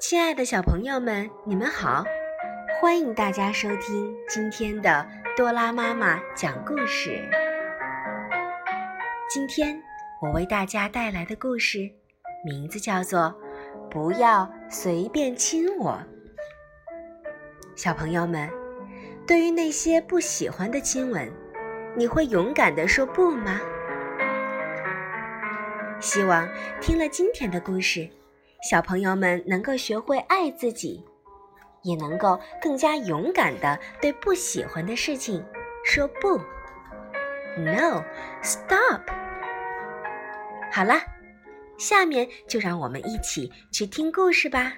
亲爱的小朋友们，你们好！欢迎大家收听今天的多拉妈妈讲故事。今天我为大家带来的故事名字叫做《不要随便亲我》。小朋友们，对于那些不喜欢的亲吻，你会勇敢地说不吗？希望听了今天的故事。小朋友们能够学会爱自己，也能够更加勇敢的对不喜欢的事情说不。No，stop。好了，下面就让我们一起去听故事吧。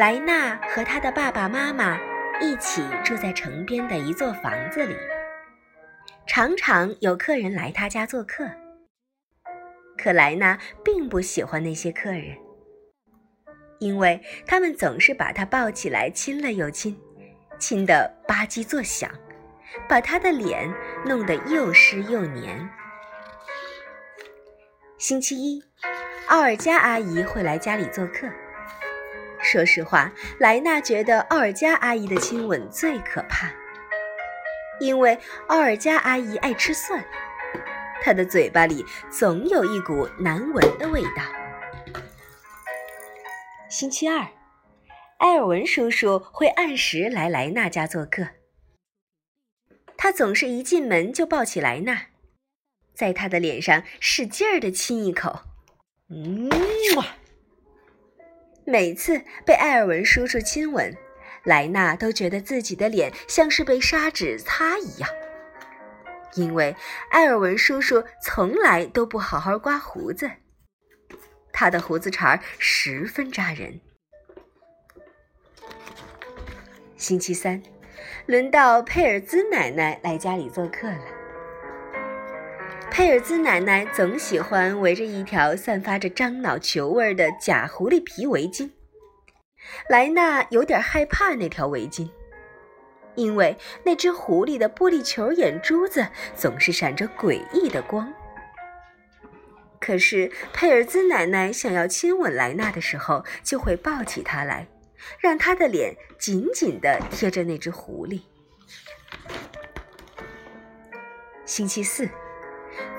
莱娜和他的爸爸妈妈一起住在城边的一座房子里，常常有客人来他家做客。可莱娜并不喜欢那些客人，因为他们总是把她抱起来亲了又亲，亲得吧唧作响，把她的脸弄得又湿又黏。星期一，奥尔加阿姨会来家里做客。说实话，莱纳觉得奥尔加阿姨的亲吻最可怕，因为奥尔加阿姨爱吃蒜，她的嘴巴里总有一股难闻的味道。星期二，埃尔文叔叔会按时来莱纳家做客，他总是一进门就抱起莱纳，在他的脸上使劲儿的亲一口，嗯。每次被艾尔文叔叔亲吻，莱纳都觉得自己的脸像是被砂纸擦一样，因为艾尔文叔叔从来都不好好刮胡子，他的胡子茬儿十分扎人。星期三，轮到佩尔兹奶奶来家里做客了。佩尔兹奶奶总喜欢围着一条散发着樟脑球味的假狐狸皮围巾。莱纳有点害怕那条围巾，因为那只狐狸的玻璃球眼珠子总是闪着诡异的光。可是佩尔兹奶奶想要亲吻莱纳的时候，就会抱起他来，让他的脸紧紧地贴着那只狐狸。星期四。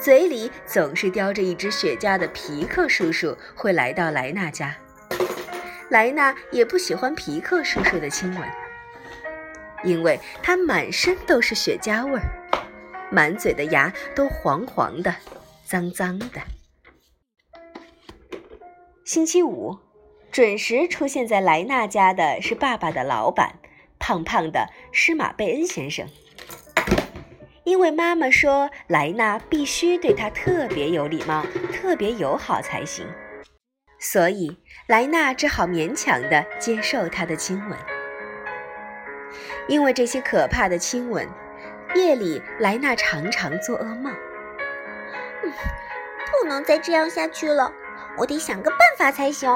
嘴里总是叼着一只雪茄的皮克叔叔会来到莱纳家，莱纳也不喜欢皮克叔叔的亲吻，因为他满身都是雪茄味儿，满嘴的牙都黄黄的、脏脏的。星期五，准时出现在莱纳家的是爸爸的老板，胖胖的施马贝恩先生。因为妈妈说莱娜必须对她特别有礼貌、特别友好才行，所以莱娜只好勉强地接受他的亲吻。因为这些可怕的亲吻，夜里莱娜常常做噩梦。嗯，不能再这样下去了，我得想个办法才行。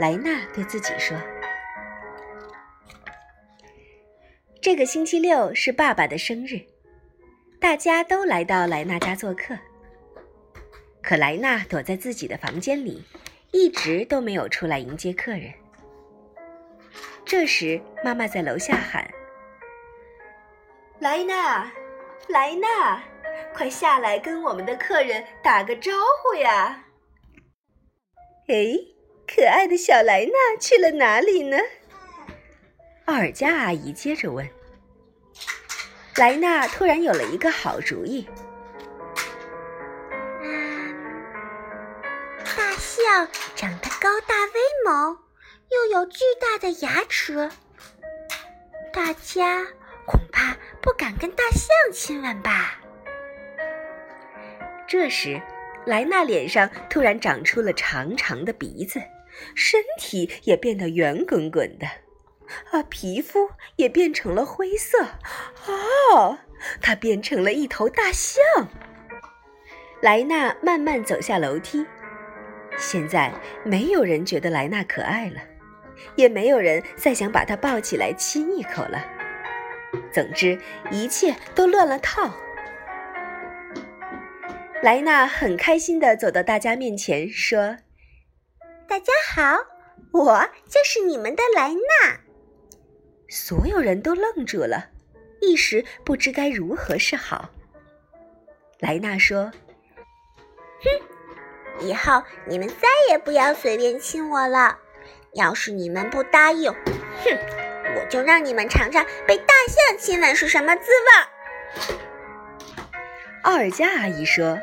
莱娜对自己说。这个星期六是爸爸的生日，大家都来到莱娜家做客。可莱娜躲在自己的房间里，一直都没有出来迎接客人。这时，妈妈在楼下喊：“莱娜，莱娜，快下来跟我们的客人打个招呼呀！”哎，可爱的小莱娜去了哪里呢？奥尔加阿姨接着问：“莱纳突然有了一个好主意。嗯，大象长得高大威猛，又有巨大的牙齿，大家恐怕不敢跟大象亲吻吧？”这时，莱纳脸上突然长出了长长的鼻子，身体也变得圆滚滚的。啊，皮肤也变成了灰色。哦，它变成了一头大象。莱纳慢慢走下楼梯。现在没有人觉得莱纳可爱了，也没有人再想把她抱起来亲一口了。总之，一切都乱了套。莱纳很开心地走到大家面前，说：“大家好，我就是你们的莱纳。”所有人都愣住了，一时不知该如何是好。莱纳说：“哼，以后你们再也不要随便亲我了。要是你们不答应，哼，我就让你们尝尝被大象亲吻是什么滋味。”奥尔加阿姨说。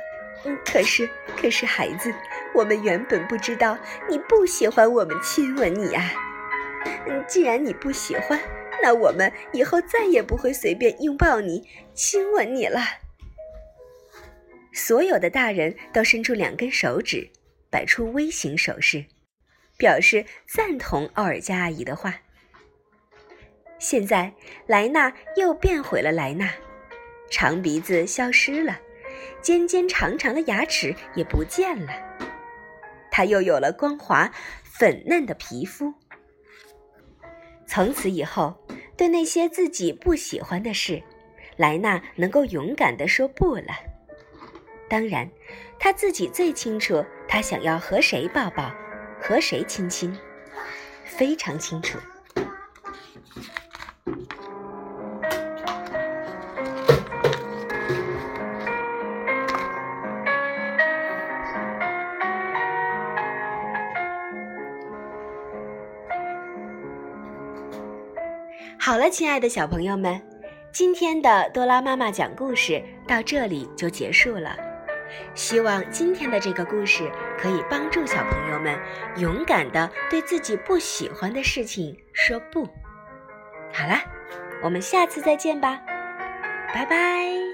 嗯，可是，可是，孩子，我们原本不知道你不喜欢我们亲吻你啊。嗯，既然你不喜欢，那我们以后再也不会随便拥抱你、亲吻你了。所有的大人都伸出两根手指，摆出微型手势，表示赞同奥尔加阿姨的话。现在，莱纳又变回了莱纳，长鼻子消失了。尖尖长长的牙齿也不见了，他又有了光滑粉嫩的皮肤。从此以后，对那些自己不喜欢的事，莱纳能够勇敢地说不了。当然，他自己最清楚，他想要和谁抱抱，和谁亲亲，非常清楚。好了，亲爱的小朋友们，今天的多拉妈妈讲故事到这里就结束了。希望今天的这个故事可以帮助小朋友们勇敢的对自己不喜欢的事情说不。好了，我们下次再见吧，拜拜。